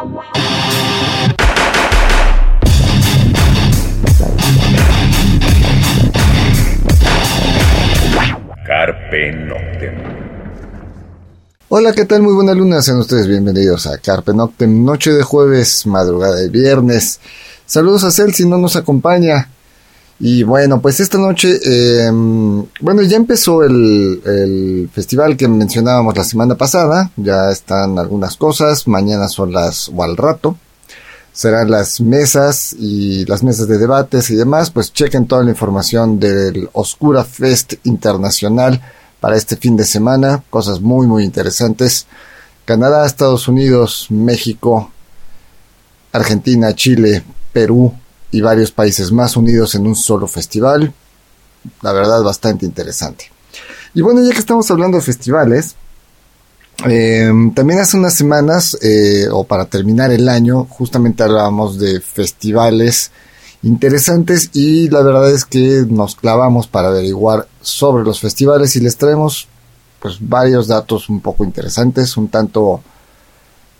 Carpe Noctem. Hola, ¿qué tal? Muy buena luna, sean ustedes bienvenidos a Carpe Noctem, noche de jueves, madrugada de viernes. Saludos a Cel si no nos acompaña. Y bueno, pues esta noche, em, bueno, ya empezó el, festival que mencionábamos la semana pasada, ya están algunas cosas, mañana son las, o al rato, serán las mesas y las mesas de debates y demás, pues chequen toda la información del Oscura Fest Internacional para este fin de semana, cosas muy muy interesantes. Canadá, Estados Unidos, México, Argentina, Chile, Perú, y varios países más unidos en un solo festival. La verdad, bastante interesante. Y bueno, ya que estamos hablando de festivales, em, también hace unas semanas, eh, o para terminar el año, justamente hablábamos de festivales interesantes y la verdad es que nos clavamos para averiguar sobre los festivales y les traemos pues varios datos un poco interesantes, un tanto...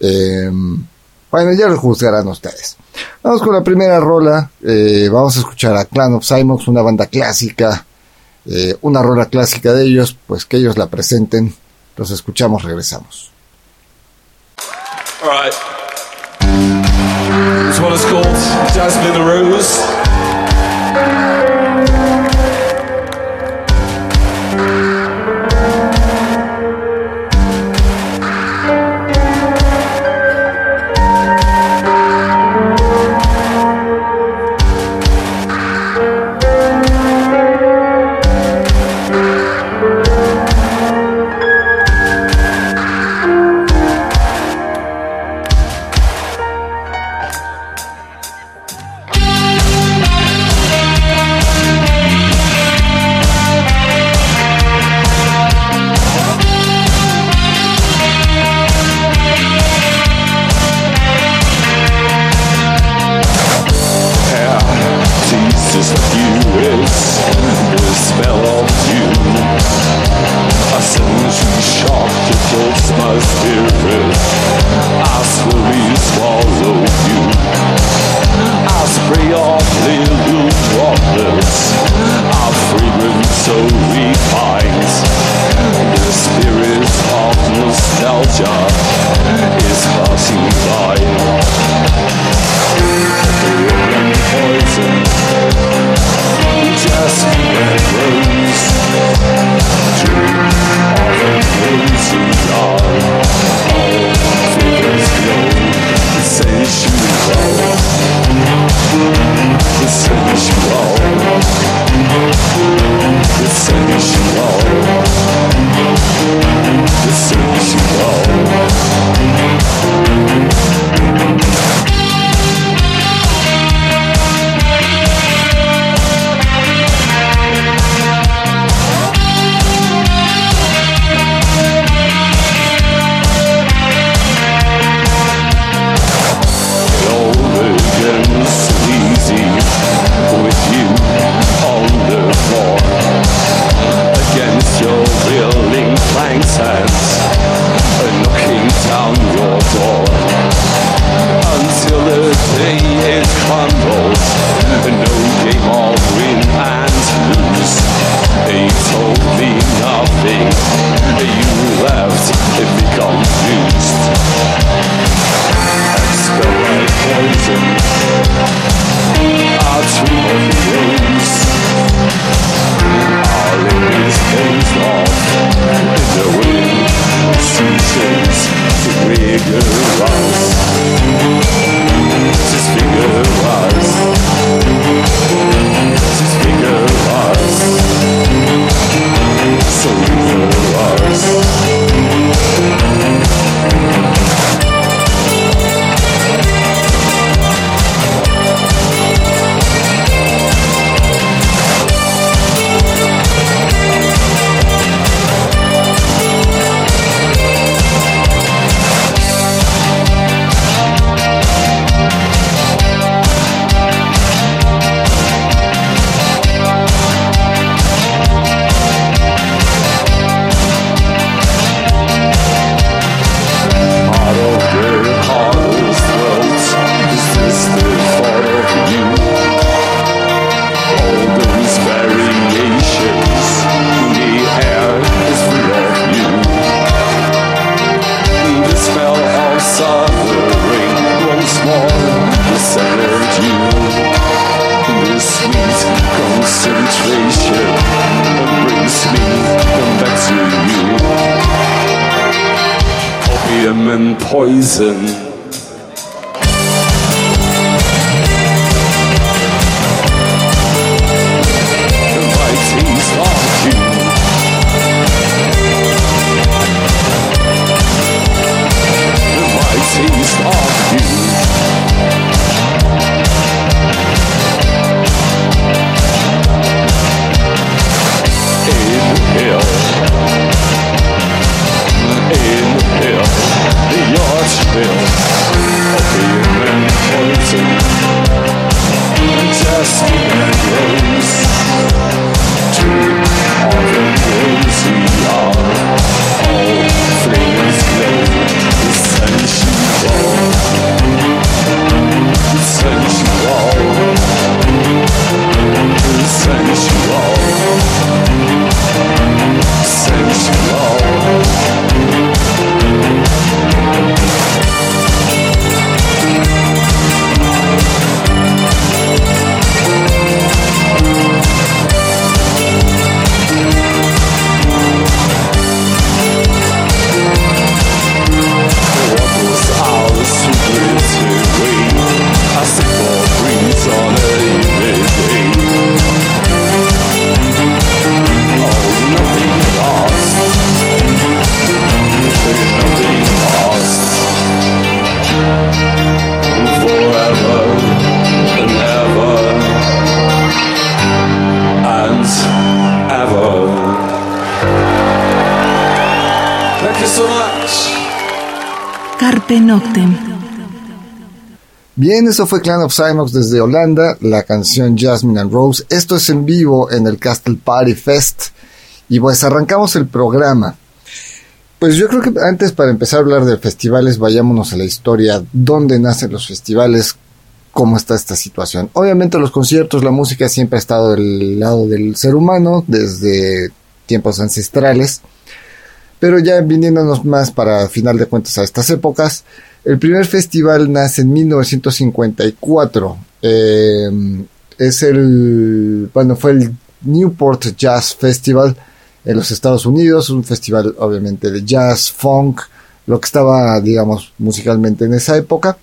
Em, bueno, ya lo juzgarán ustedes. Vamos con la primera rola. Eh, vamos a escuchar a Clan of Simox, una banda clásica. Eh, una rola clásica de ellos, pues que ellos la presenten. Los escuchamos, regresamos. Say she will. Say she will. Bien, eso fue Clan of Cymox desde Holanda, la canción Jasmine and Rose. Esto es en vivo en el Castle Party Fest. Y pues arrancamos el programa. Pues yo creo que antes para empezar a hablar de festivales, vayámonos a la historia, dónde nacen los festivales, cómo está esta situación. Obviamente los conciertos, la música siempre ha estado del lado del ser humano desde tiempos ancestrales. Pero ya viniéndonos más para final de cuentas a estas épocas, el primer festival nace en 1954. Eh, es el, bueno, fue el Newport Jazz Festival en los Estados Unidos, un festival obviamente de jazz, funk, lo que estaba, digamos, musicalmente en esa época.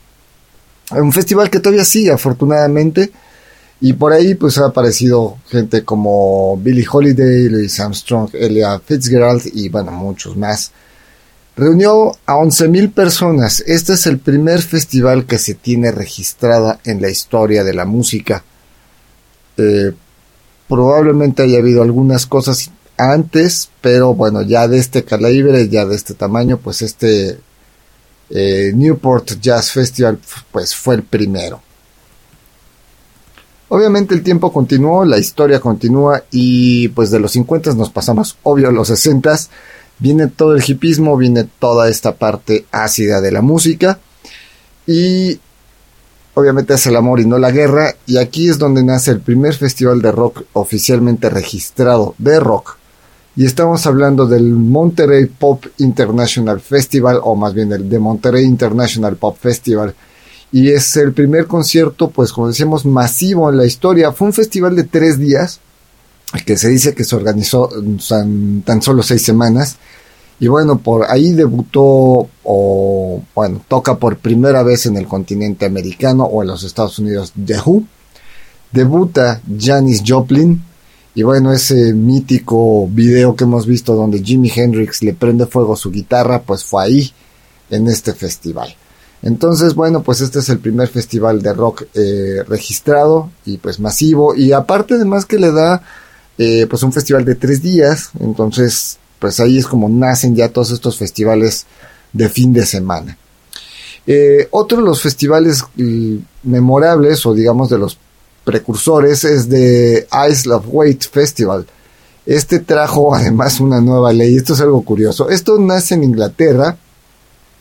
Un festival que todavía sigue, afortunadamente, y por ahí pues ha aparecido gente como Billie Holiday, Louis Armstrong, Elia Fitzgerald y bueno, muchos más. Reunió a 11.000 personas. Este es el primer festival que se tiene registrada en la historia de la música. Eh, probablemente haya habido algunas cosas antes, pero bueno, ya de este calibre, ya de este tamaño, pues este eh, Newport Jazz Festival pues fue el primero. Obviamente el tiempo continuó, la historia continúa y pues de los 50 nos pasamos obvio a los 60 viene todo el hipismo, viene toda esta parte ácida de la música y obviamente es el amor y no la guerra. Y aquí es donde nace el primer festival de rock oficialmente registrado de rock. Y estamos hablando del Monterey Pop International Festival o más bien el de Monterey International Pop Festival y es el primer concierto, pues como decíamos, masivo en la historia. Fue un festival de tres días, que se dice que se organizó tan, tan solo seis semanas. Y bueno, por ahí debutó, o bueno, toca por primera vez en el continente americano o en los Estados Unidos The. Debuta Janis Joplin. Y bueno, ese mítico video que hemos visto donde Jimi Hendrix le prende fuego su guitarra, pues fue ahí, en este festival. Entonces, bueno, pues este es el primer festival de rock eh, registrado y pues masivo. Y aparte además que le da eh, pues un festival de tres días. Entonces, pues ahí es como nacen ya todos estos festivales de fin de semana. Eh, otro de los festivales mm, memorables o digamos de los precursores es de Isle of Weight Festival. Este trajo además una nueva ley. Esto es algo curioso. Esto nace en Inglaterra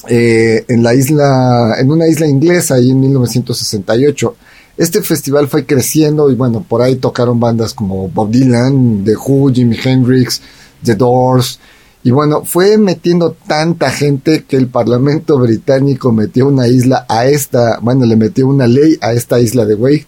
eh, en la isla, en una isla inglesa ahí en 1968. Este festival fue creciendo y bueno, por ahí tocaron bandas como Bob Dylan, The Who, Jimi Hendrix, The Doors Y bueno, fue metiendo tanta gente que el Parlamento británico metió una isla a esta, bueno, le metió una ley a esta isla de Wade,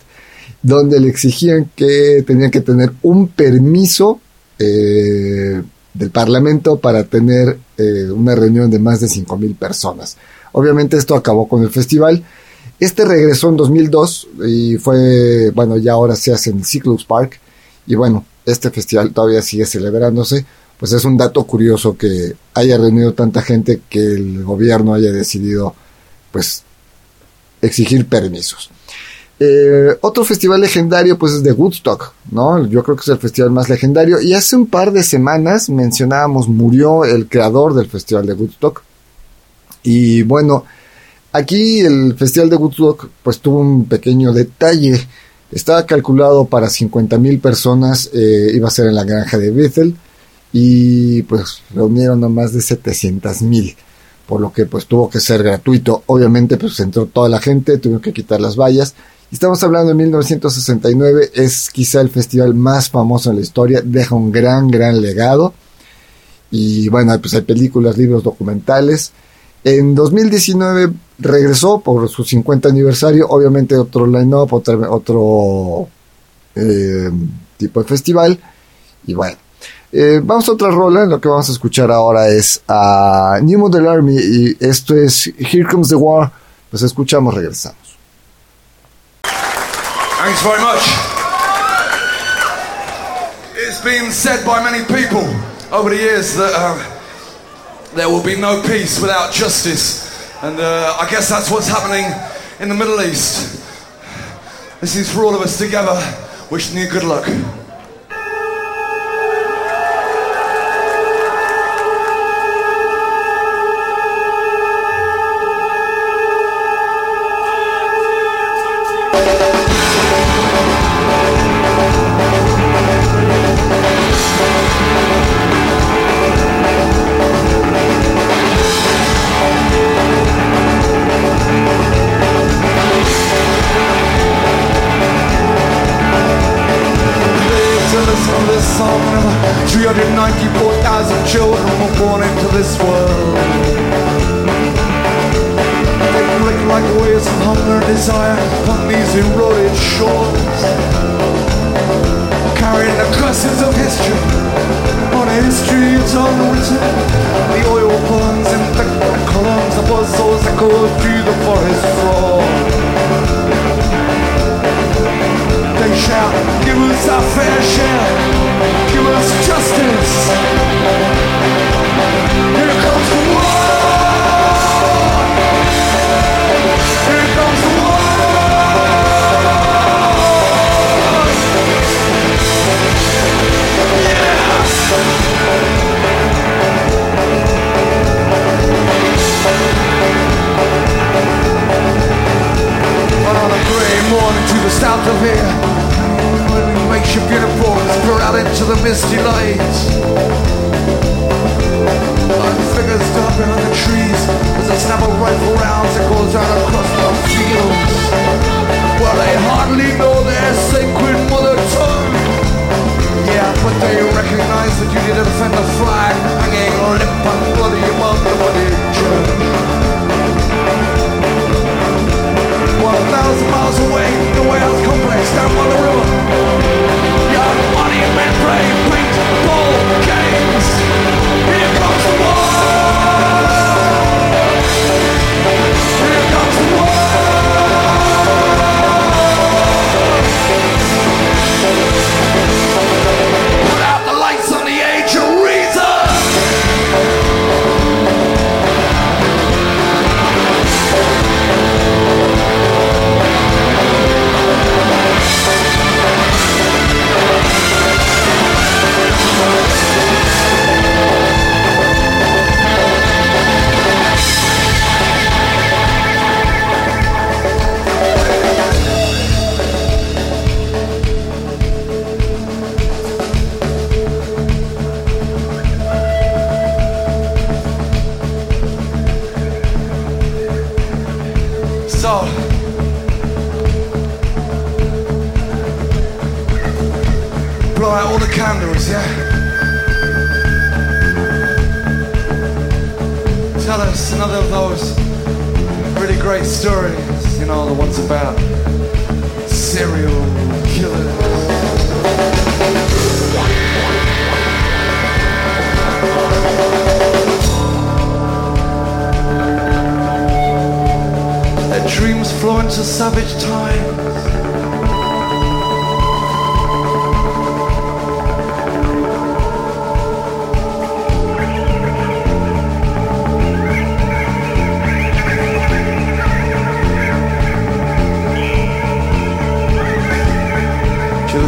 donde le exigían que tenían que tener un permiso eh, del Parlamento para tener eh, una reunión de más de 5.000 personas. Obviamente esto acabó con el festival. Este regresó en 2002 y fue, bueno, ya ahora se hace en Cyclus Park. Y bueno, este festival todavía sigue celebrándose pues es un dato curioso que haya reunido tanta gente que el gobierno haya decidido pues exigir permisos. Eh, otro festival legendario pues es de Woodstock, ¿no? Yo creo que es el festival más legendario. Y hace un par de semanas mencionábamos murió el creador del festival de Woodstock. Y bueno, aquí el festival de Woodstock pues tuvo un pequeño detalle, estaba calculado para 50 mil personas, eh, iba a ser en la granja de Bethel, y pues reunieron a más de 700 mil por lo que pues tuvo que ser gratuito. Obviamente pues entró toda la gente tuvieron que quitar las vallas estamos hablando de 1969 es quizá el festival más famoso en la historia deja un gran gran legado y bueno pues hay películas libros documentales en 2019 regresó por su 50 aniversario obviamente otro line-up otro, otro eh, tipo de festival y bueno eh, vamos a otra rola, lo que vamos a escuchar ahora es a New Model Army y esto es Here Comes the War. Pues escuchamos, regresamos. Thanks very much. It's been said by many people over the years that uh, there will be no peace without justice. And uh, I guess that's what's happening in the Middle East. This is for all of us together. Wishing you good luck.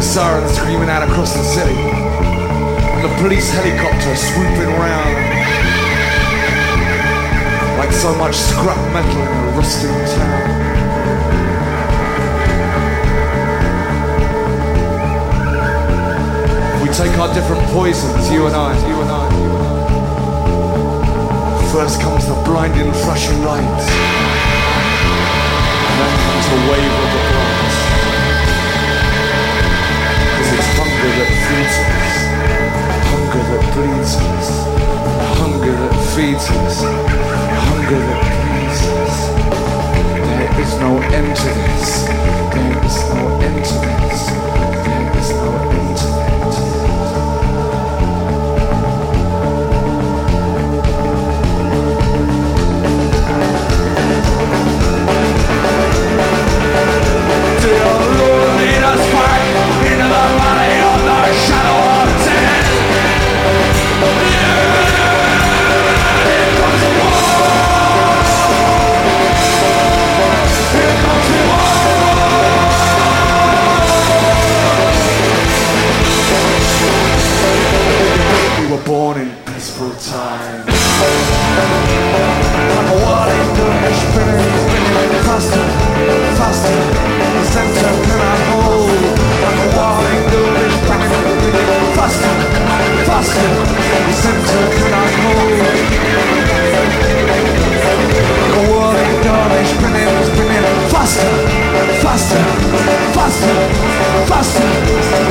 The sirens screaming out across the city. And the police helicopter swooping round. Like so much scrap metal in a rusting town. We take our different poisons, you and I, you and I, you and I. First comes the blinding flashing lights. And then comes the wave of hunger that feeds us, hunger that bleeds us, hunger that feeds us, hunger that bleeds us. There is no end to this, there is no end to this, there is no end. Dear Lord, us.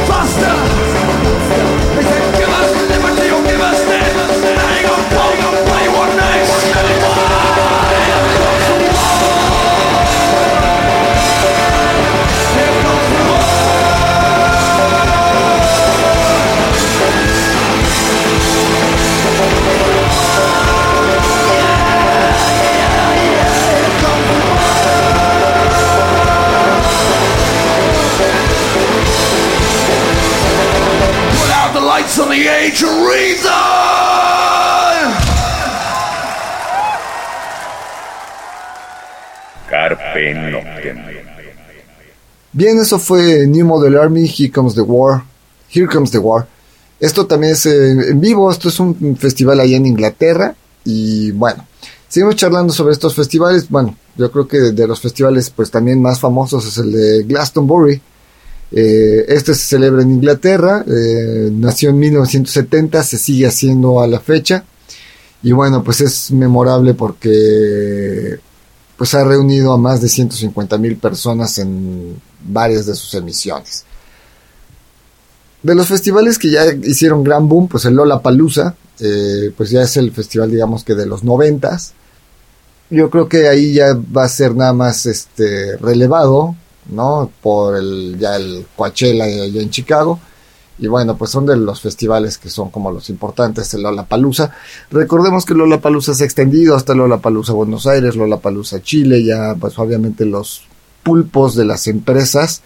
Bien, eso fue New Model Army, Here Comes the War. Here Comes the War. Esto también es eh, en vivo, esto es un festival allá en Inglaterra. Y bueno, seguimos charlando sobre estos festivales. Bueno, yo creo que de, los festivales pues también más famosos es el de Glastonbury. Eh, este se celebra en Inglaterra, eh, nació en 1970, se sigue haciendo a la fecha. Y bueno, pues es memorable porque pues ha reunido a más de 150 mil personas en varias de sus emisiones. De los festivales que ya hicieron gran boom, pues el Lola Palusa, pues ya es el festival, digamos que de los noventas. Yo creo que ahí ya va a ser nada más este relevado, ¿no? Por el ya el Coachella allá en Chicago. Y bueno, pues son de los festivales que son como los importantes, el Lollapalooza. Recordemos que Lollapalooza se ha extendido hasta Lollapalooza Buenos Aires, Lollapalooza Chile, ya pues obviamente los pulpos de las empresas,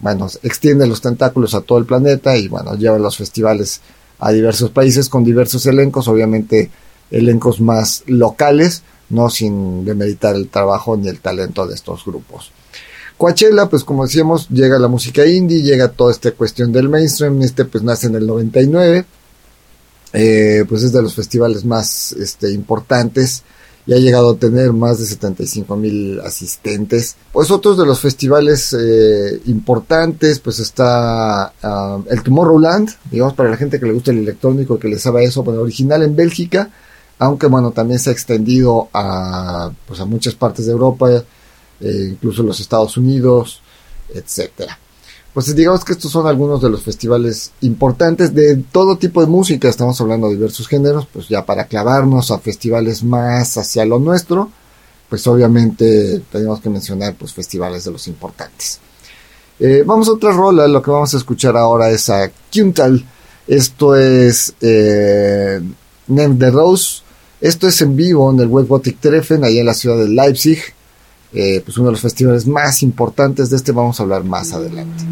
bueno, extienden los tentáculos a todo el planeta y bueno, llevan los festivales a diversos países con diversos elencos, obviamente elencos más locales, no sin demeritar el trabajo ni el talento de estos grupos. Coachella, pues como decíamos, llega la música indie, llega toda esta cuestión del mainstream, este pues nace en el 99, eh, pues es de los festivales más este, importantes y ha llegado a tener más de 75 mil asistentes. Pues otros de los festivales eh, importantes, pues está uh, el Tomorrowland, digamos para la gente que le gusta el electrónico, que le sabe eso, bueno, original en Bélgica, aunque bueno, también se ha extendido a, pues, a muchas partes de Europa, eh, incluso los Estados Unidos, etcétera. Pues digamos que estos son algunos de los festivales importantes de todo tipo de música, estamos hablando de diversos géneros, pues ya para clavarnos a festivales más hacia lo nuestro, pues obviamente tenemos que mencionar pues festivales de los importantes. Eh, vamos a otra rola, lo que vamos a escuchar ahora es a Kuntal, esto es eh, Name the Rose, esto es en vivo en el Web Treffen, ahí en la ciudad de Leipzig, eh, pues uno de los festivales más importantes de este vamos a hablar más adelante.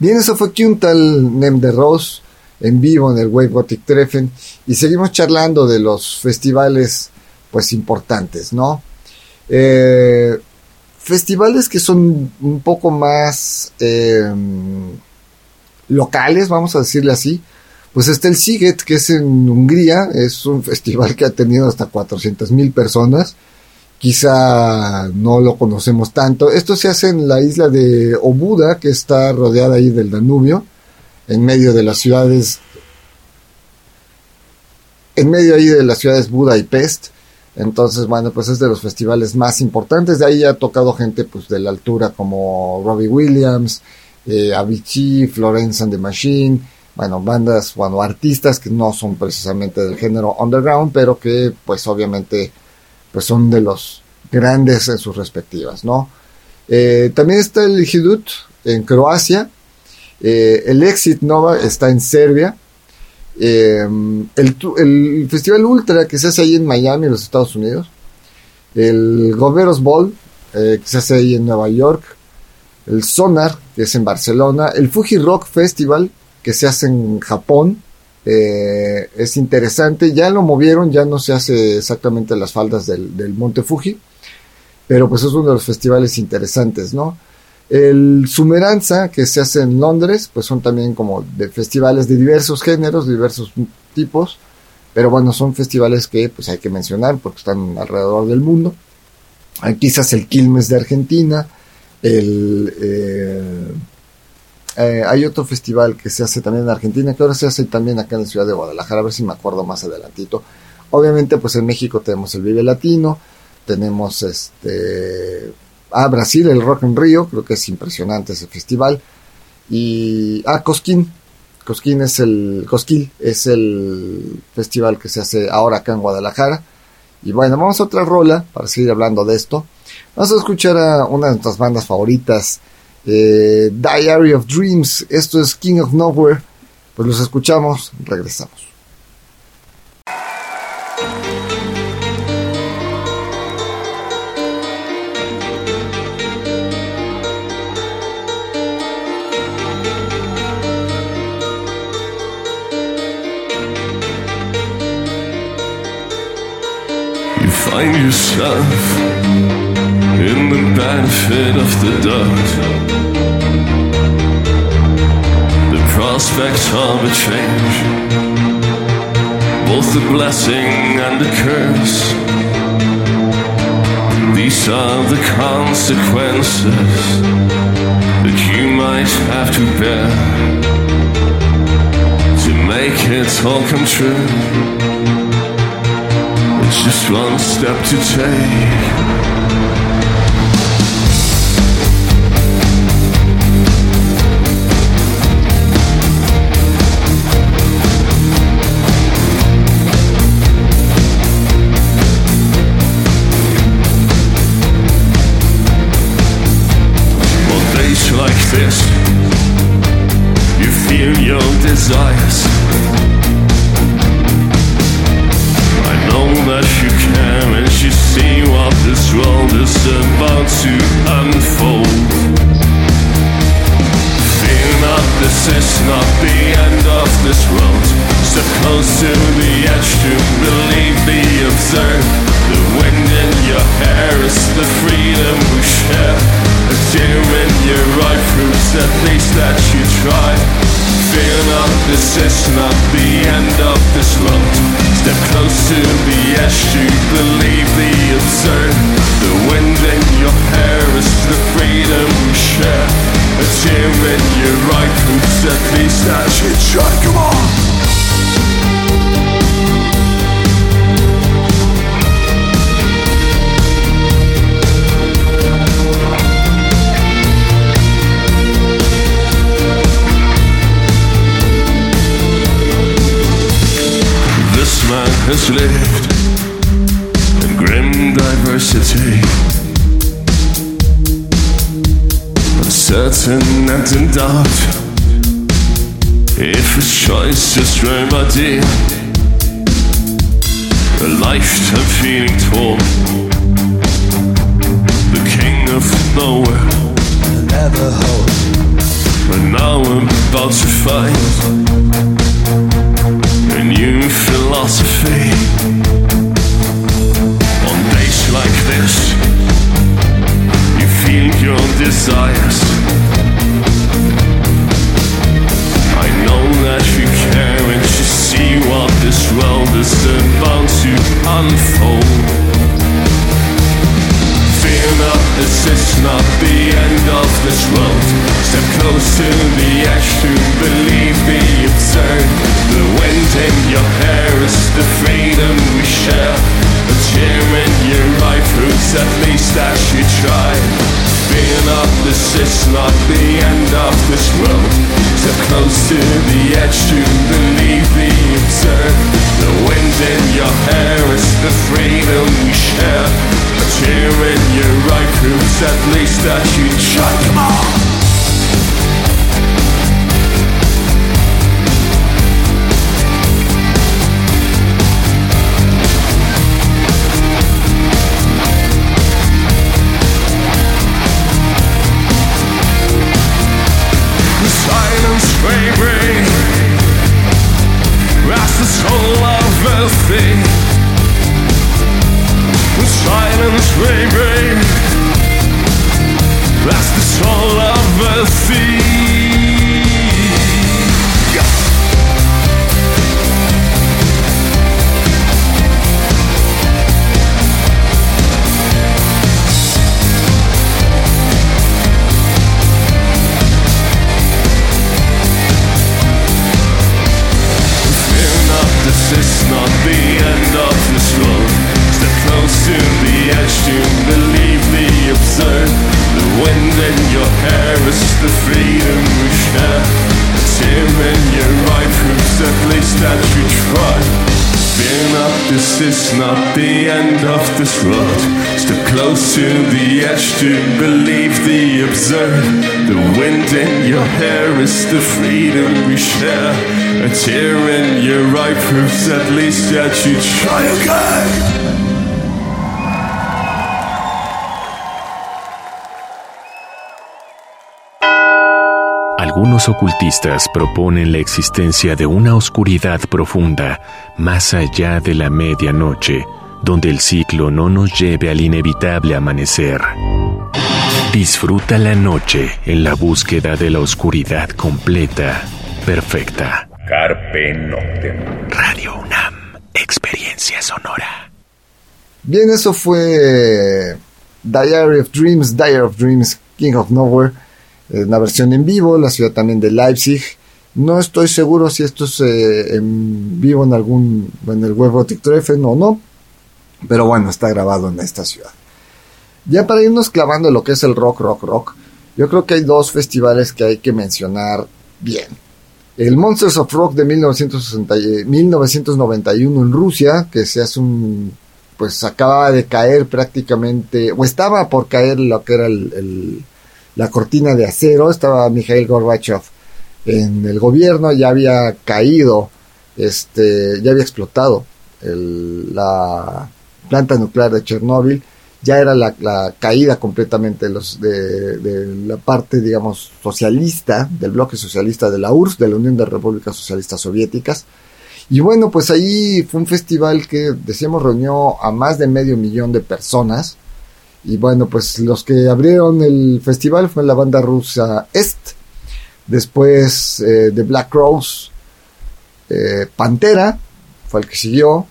Bien, eso fue Kuntal Nem de Rose en vivo en el Wave Gothic Treffen y seguimos charlando de los festivales pues importantes, ¿no? Eh, festivales que son un poco más eh, locales, vamos a decirle así. Pues está el Siget, que es en Hungría, es un festival que ha tenido hasta 400 mil personas. Quizá no lo conocemos tanto. Esto se hace en la isla de Obuda, que está rodeada ahí del Danubio, en medio de las ciudades, en medio ahí de las ciudades Buda y Pest. Entonces, bueno, pues es de los festivales más importantes. De ahí ha tocado gente pues de la altura como Robbie Williams, eh, Avicii, Florence and the Machine, bueno, bandas, bueno, artistas que no son precisamente del género underground, pero que pues obviamente pues son de los grandes en sus respectivas, ¿no? Eh, también está el Hidut en Croacia, eh, el Exit Nova está en Serbia, eh, el, el, Festival Ultra que se hace ahí en Miami, en los Estados Unidos. El Goveros Ball, que se hace ahí en Nueva York. El Sonar, que es en Barcelona. El Fuji Rock Festival, que se hace en Japón. Eh, es interesante. Ya lo movieron, ya no se hace exactamente las faldas del, del Monte Fuji. Pero pues es uno de los festivales interesantes, ¿no? El Sumeranza, que se hace en Londres, pues son también como de festivales de diversos géneros, diversos tipos, pero bueno, son festivales que pues hay que mencionar porque están alrededor del mundo. Hay quizás el Quilmes de Argentina, el, eh, eh, hay otro festival que se hace también en Argentina, que ahora se hace también acá en la ciudad de Guadalajara, a ver si me acuerdo más adelantito. Obviamente, pues en México tenemos el Vive Latino, tenemos este Ah, Brasil, el Rock en Río, creo que es impresionante ese festival. Y. Ah, Cosquín. Cosquín es el. Cosquil es el festival que se hace ahora acá en Guadalajara. Y bueno, vamos a otra rola para seguir hablando de esto. Vamos a escuchar a una de nuestras bandas favoritas, eh, Diary of Dreams. Esto es King of Nowhere. Pues los escuchamos, regresamos. yourself benefit of the doubt. The prospect of a change, both the blessing and the curse. These are the consequences that you might have to bear to make it all come true. It's just one step to take. has lived in grim diversity. Uncertain and in doubt if a choice is right, my dear. A lifetime feeling torn. The king of nowhere. I never hope. But now I'm about to find a new philosophy. On days like this, you feel your desires. I know that you care and you see what this world is about to unfold. Not, this is not the end of this world. Step close to the edge to believe the absurd. The wind in your hair is the freedom we share. A tear in your right roots, at least as you try. Fear not, this is not the end of this world. Step close to the edge to believe the absurd. The wind in your hair is the freedom we share cheering you right through. At least that you Algunos ocultistas proponen la existencia de una oscuridad profunda más allá de la medianoche, donde el ciclo no nos lleve al inevitable amanecer. Disfruta la noche en la búsqueda de la oscuridad completa, perfecta. Carpe Noctem. Radio UNAM, experiencia sonora. Bien, eso fue Diary of Dreams, Diary of Dreams, King of Nowhere, una versión en vivo, la ciudad también de Leipzig. No estoy seguro si esto es eh, en vivo en algún, en el web Gothic Treffen o no, pero bueno, está grabado en esta ciudad. Ya para irnos clavando lo que es el rock, rock, rock, yo creo que hay dos festivales que hay que mencionar bien. El Monsters of Rock de 1960 y- 1991 en Rusia, que se hace un pues acababa de caer prácticamente, o estaba por caer lo que era el- la cortina de acero, estaba Mikhail Gorbachev en el gobierno, ya había caído, este, ya había explotado la planta nuclear de Chernóbil, ya era la, la caída completamente de, los, de, de la parte, digamos, socialista, del bloque socialista de la URSS, de la Unión de Repúblicas Socialistas Soviéticas, y bueno, pues ahí fue un festival que, decíamos, reunió a más de medio millón de personas. Y bueno, pues los que abrieron el festival fue la banda rusa Est. Después eh, The Black Rose, eh, Pantera, fue el que siguió.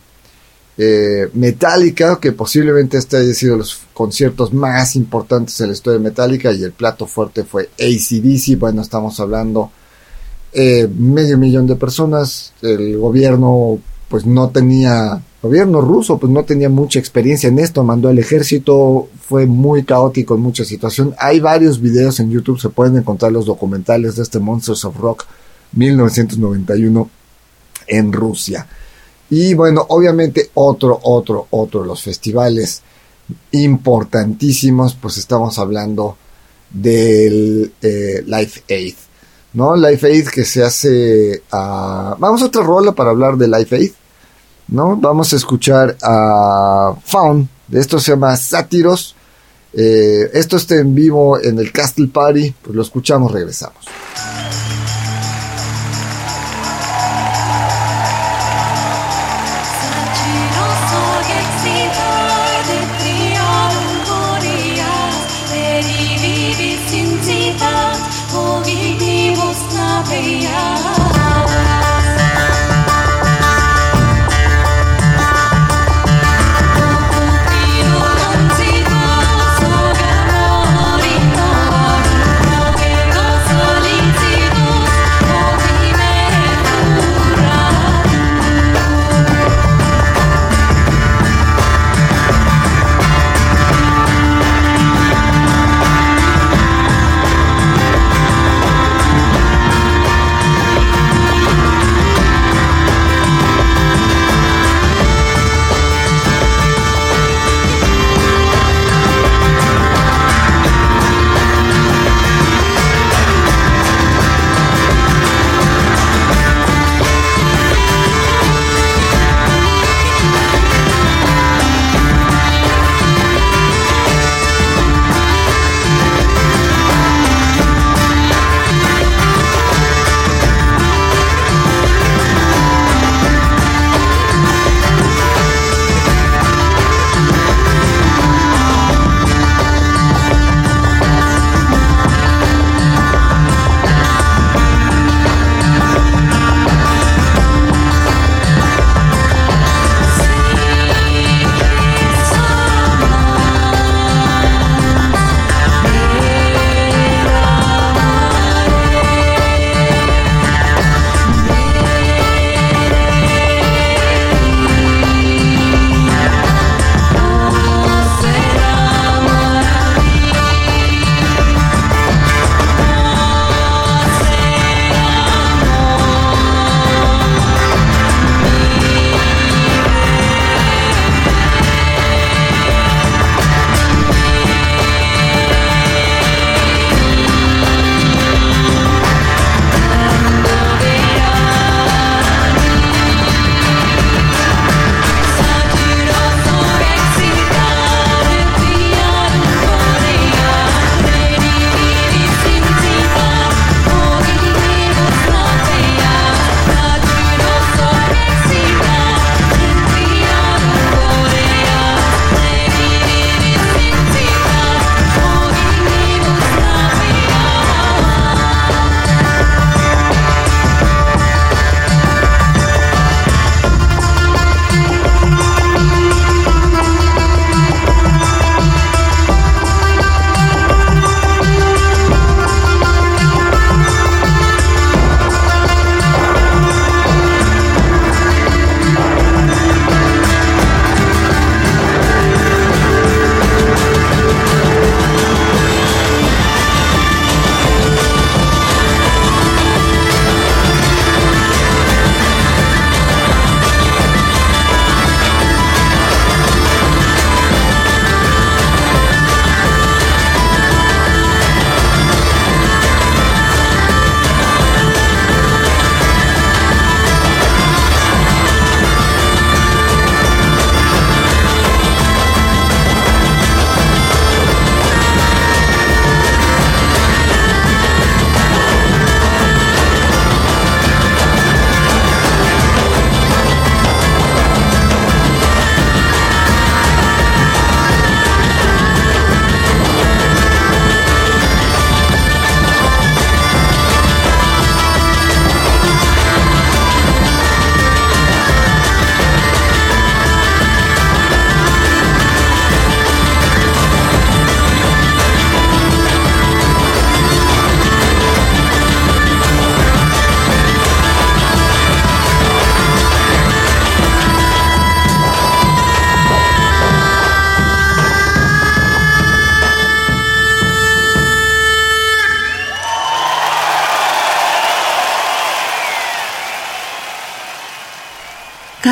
eh, Metallica, que posiblemente este haya sido los conciertos más importantes en la historia de Metallica. Y el plato fuerte fue ACDC. Bueno, estamos hablando eh, medio millón de personas. El gobierno, pues no tenía, gobierno ruso, pues no tenía mucha experiencia en esto. Mandó el ejército, fue muy caótico en mucha situación. Hay varios videos en YouTube, se pueden encontrar los documentales de este Monsters of Rock 1991 en Rusia. Y bueno, obviamente otro, otro, otro de los festivales importantísimos, pues estamos hablando del eh, Life Aid. ¿no? Life Aid que se hace a... Vamos a otra rola para hablar de Life Aid, ¿no? Vamos a escuchar a Faun, esto se llama Sátiros. Eh, esto está en vivo en el Castle Party, pues lo escuchamos, regresamos.「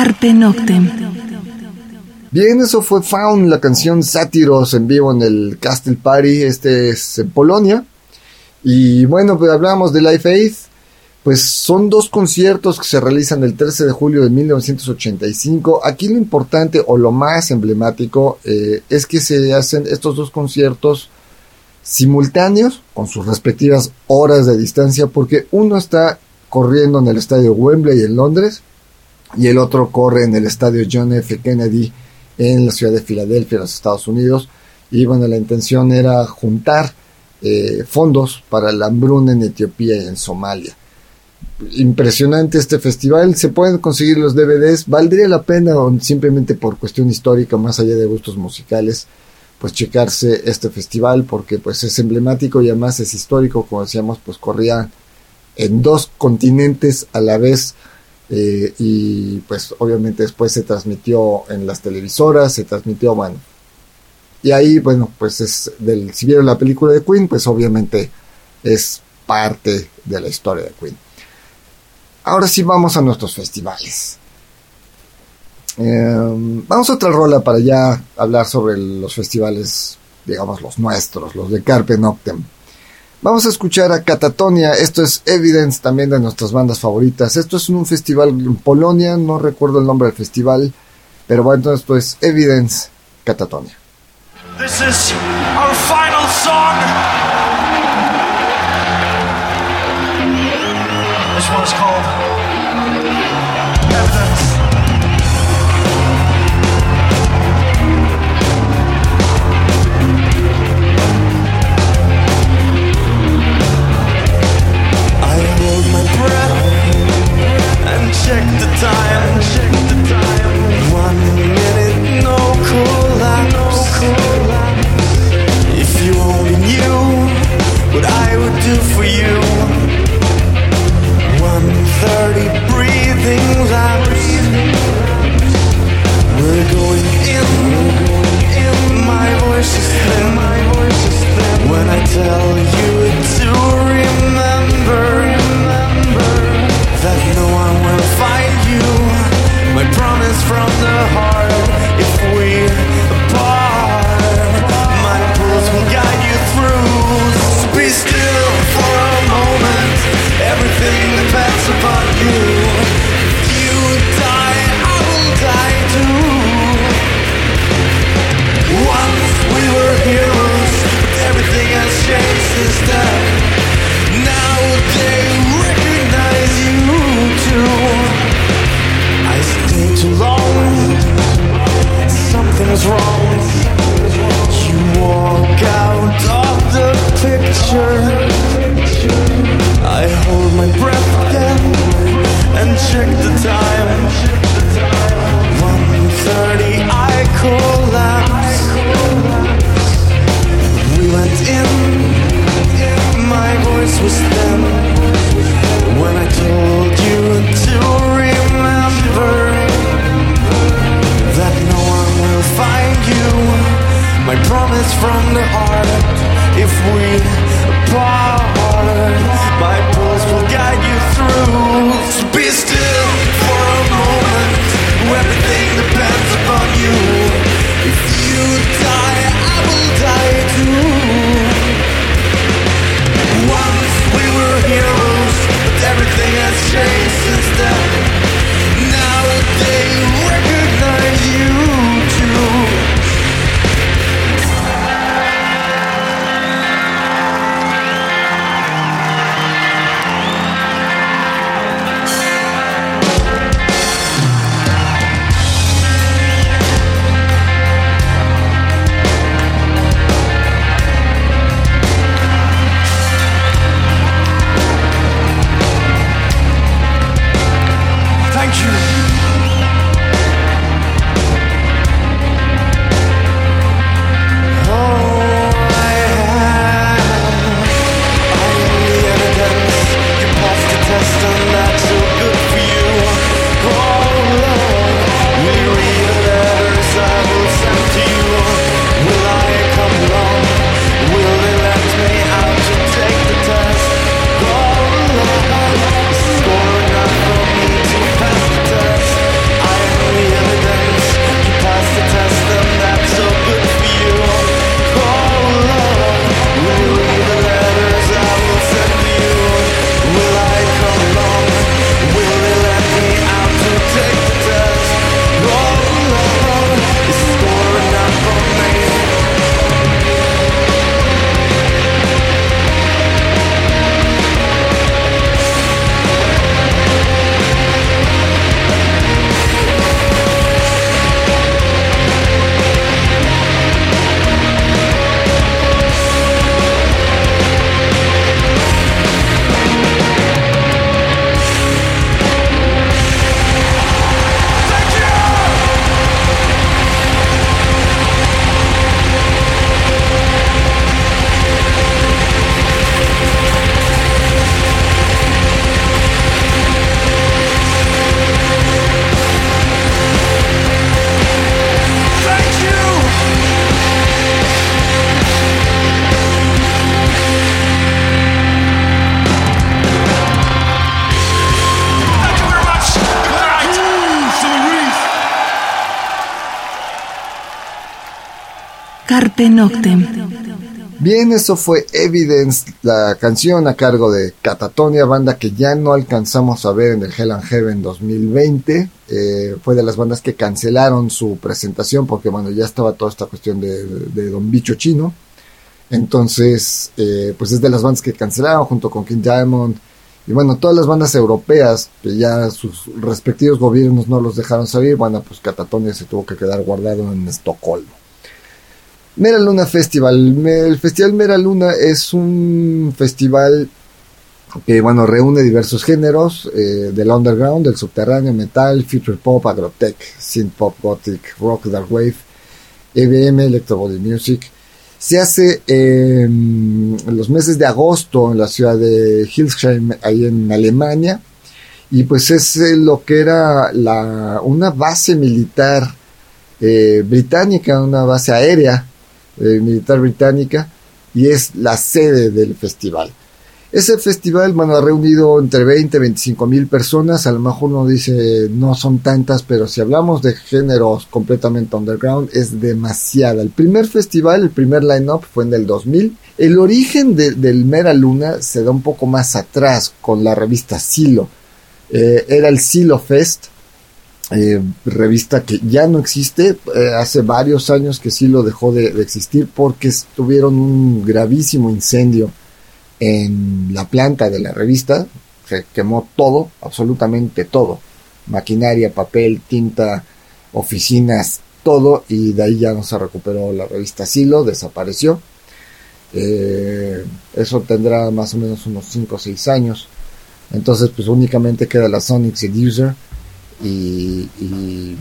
Carpe. Bien, eso fue Found, la canción Sátiros en vivo en el Castle Party, este es en Polonia. Y bueno, pues hablamos de Life Aid, pues son dos conciertos que se realizan el 13 de julio de 1985. Aquí lo importante o lo más emblemático eh, es que se hacen estos dos conciertos simultáneos con sus respectivas horas de distancia porque uno está corriendo en el estadio Wembley en Londres y el otro corre en el estadio John F. Kennedy en la ciudad de Filadelfia, los Estados Unidos. Y bueno, la intención era juntar eh, fondos para la hambruna en Etiopía y en Somalia. Impresionante este festival, se pueden conseguir los DVDs, valdría la pena simplemente por cuestión histórica, más allá de gustos musicales, pues checarse este festival porque pues es emblemático y además es histórico, como decíamos, pues corría en dos continentes a la vez eh, y pues obviamente después se transmitió en las televisoras, se transmitió, bueno, y ahí, bueno, pues es del, si vieron la película de Queen, pues obviamente es parte de la historia de Queen. Ahora sí vamos a nuestros festivales. Em, vamos a otra rola para ya hablar sobre los festivales, digamos, los nuestros, los de Carpe Noctem. Vamos a escuchar a Catatonia, esto es Evidence, también de nuestras bandas favoritas. Esto es un festival en Polonia, no recuerdo el nombre del festival, pero bueno, entonces pues Evidence, Catatonia. This is our final song. Noctem. Bien, eso fue Evidence, la canción a cargo de Catatonia, banda que ya no alcanzamos a ver en el Hell and Heaven 2020. Eh, fue de las bandas que cancelaron su presentación porque, bueno, ya estaba toda esta cuestión de, de Don Bicho Chino. Entonces, eh, pues es de las bandas que cancelaron junto con King Diamond. Y bueno, todas las bandas europeas que ya sus respectivos gobiernos no los dejaron salir, bueno, pues Catatonia se tuvo que quedar guardado en Estocolmo. Mera Luna Festival. El Festival Mera Luna es un festival que bueno, reúne diversos géneros eh, del underground, del subterráneo, metal, future pop, agrotech, synth pop, gothic, rock, dark wave, EBM, electro body music. Se hace en los meses de agosto en la ciudad de Hildesheim, ahí en Alemania, y pues es eh, lo que era la, una base militar eh, británica, una base aérea eh, militar británica y es la sede del festival. Ese festival, ha reunido entre 20 y 25 mil personas, a lo mejor uno dice no son tantas, pero si hablamos de géneros completamente underground, es demasiada. El primer festival, el primer line-up fue en el 2000. El origen del Mera Luna se da un poco más atrás con la revista Silo. Eh, era el Silo Fest, eh, revista que ya no existe, eh, hace varios años que sí lo dejó de, existir porque tuvieron un gravísimo incendio en la planta de la revista, se quemó todo, absolutamente todo, maquinaria, papel, tinta, oficinas, todo, y de ahí ya no se recuperó la revista Silo, desapareció. Eh, eso tendrá más o menos unos 5 o 6 años. Entonces, pues únicamente queda la Sonic Seducer y, y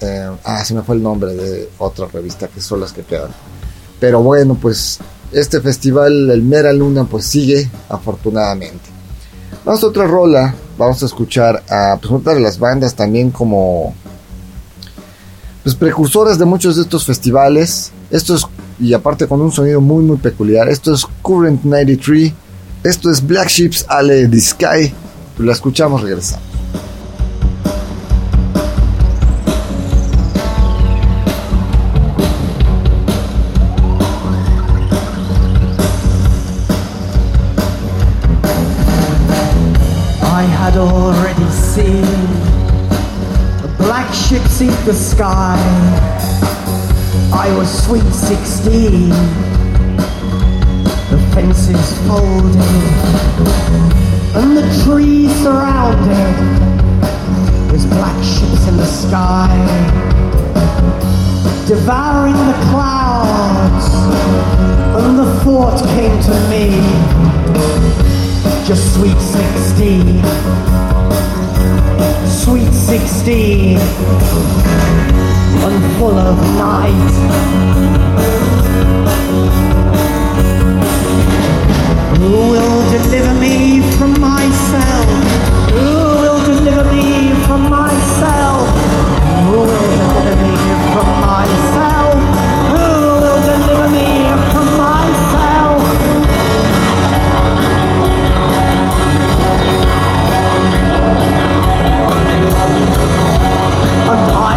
eh, ah se me fue el nombre de otra revista que son las que quedan pero bueno pues este festival el Mera Luna pues sigue afortunadamente. Vamos a otra rola vamos a escuchar a pues otra de las bandas también como pues precursoras de muchos de estos festivales. Esto es y aparte con un sonido muy muy peculiar esto es Current 93 esto es Black Ships Ale the Sky la escuchamos regresando black ship sink the sky. I was sweet 16, the fences folded, and the trees surrounded. There's black ships in the sky, devouring the clouds, and the thought came to me just sweet 16 sweet 16 and full of night. Who will deliver me from myself? Who will deliver me from myself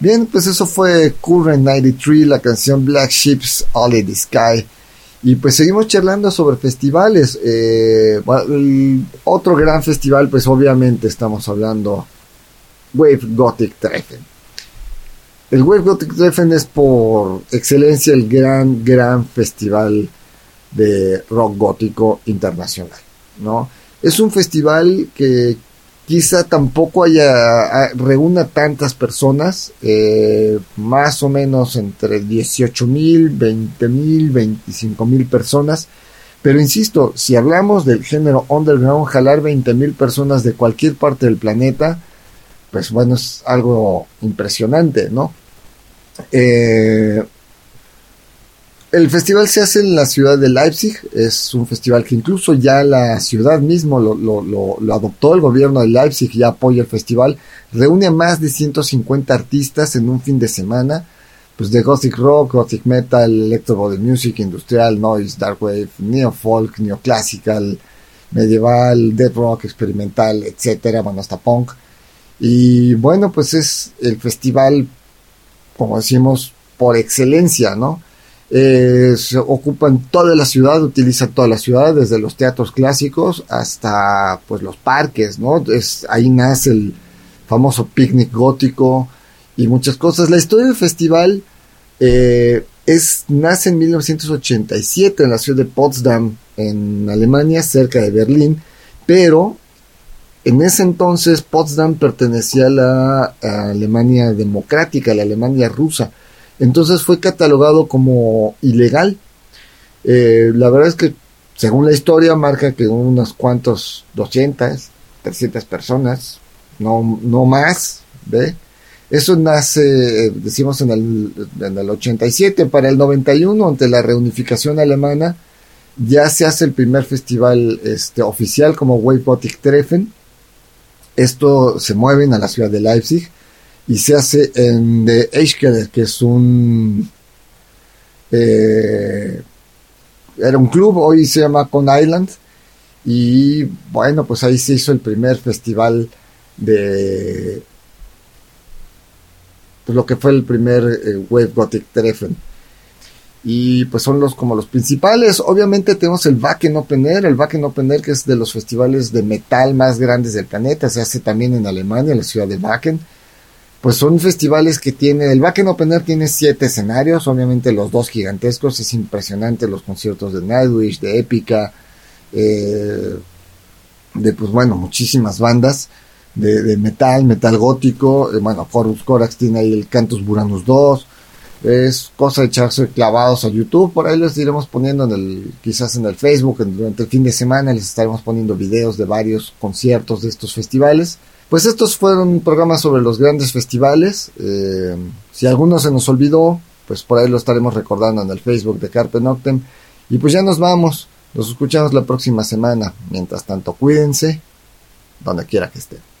Bien, pues eso fue Current 93, la canción Black Ships All in the Sky. Y pues seguimos charlando sobre festivales. Eh, otro gran festival, pues obviamente estamos hablando Wave Gothic Treffen. El Wave Gothic Treffen es por excelencia el gran, gran festival de rock gótico internacional, ¿no? Es un festival que quizá tampoco haya a- reúna tantas personas, eh, más o menos entre 18 mil, 20 mil, 25 mil personas. Pero insisto, si hablamos del género underground, jalar 20 mil personas de cualquier parte del planeta, pues bueno, es algo impresionante, ¿no? Eh, el festival se hace en la ciudad de Leipzig, es un festival que incluso ya la ciudad mismo lo, lo- lo- lo adoptó, el gobierno de Leipzig ya apoya el festival, reúne a más de 150 artistas en un fin de semana, pues de gothic rock, gothic metal, electro body music, industrial, noise, dark wave, neo folk, neoclassical, medieval, death rock, experimental, etcétera, bueno, hasta punk. Y bueno, pues es el festival, como decimos, por excelencia, ¿no? Eh, se ocupan toda la ciudad, utilizan toda la ciudad, desde los teatros clásicos hasta pues los parques, ¿no? Es, ahí nace el famoso picnic gótico y muchas cosas. La historia del festival eh, es, nace en 1987 en la ciudad de Potsdam, en Alemania, cerca de Berlín, pero en ese entonces Potsdam pertenecía a la Alemania democrática, a la Alemania rusa. Entonces fue catalogado como ilegal. Eh, la verdad es que, según la historia, marca que unos cuantos 200, 300 personas, no, no más, ¿ve? Eso nace, eh, decimos, en el, en el 87. Para el 91, ante la reunificación alemana, ya se hace el primer festival este, oficial como Wave Gothic Treffen. Esto se mueven a la ciudad de Leipzig y se hace en The Eichkeller, que es un eh, era un club, hoy se llama Con Island y bueno, pues ahí se hizo el primer festival de pues lo que fue el primer eh, Wave Gothic Treffen y pues son los como los principales. Obviamente tenemos el Wacken Open Air, el Wacken Open Air que es de los festivales de metal más grandes del planeta, se hace también en Alemania, en la ciudad de Wacken. Pues son festivales que tiene, el Wacken Open Air tiene siete escenarios, obviamente los dos gigantescos, es impresionante los conciertos de Nightwish, de Epica, eh, de pues bueno, muchísimas bandas de, metal, metal gótico, eh, bueno, Corus Corax tiene ahí el Cantus Buranus 2, es cosa de echarse clavados a YouTube, por ahí les iremos poniendo en el, quizás en el Facebook, durante el fin de semana les estaremos poniendo videos de varios conciertos de estos festivales. Pues estos fueron programas sobre los grandes festivales. eh, si alguno se nos olvidó, pues por ahí lo estaremos recordando en el Facebook de Carpe Noctem. Y pues ya nos vamos. Nos escuchamos la próxima semana. Mientras tanto, cuídense donde quiera que estén.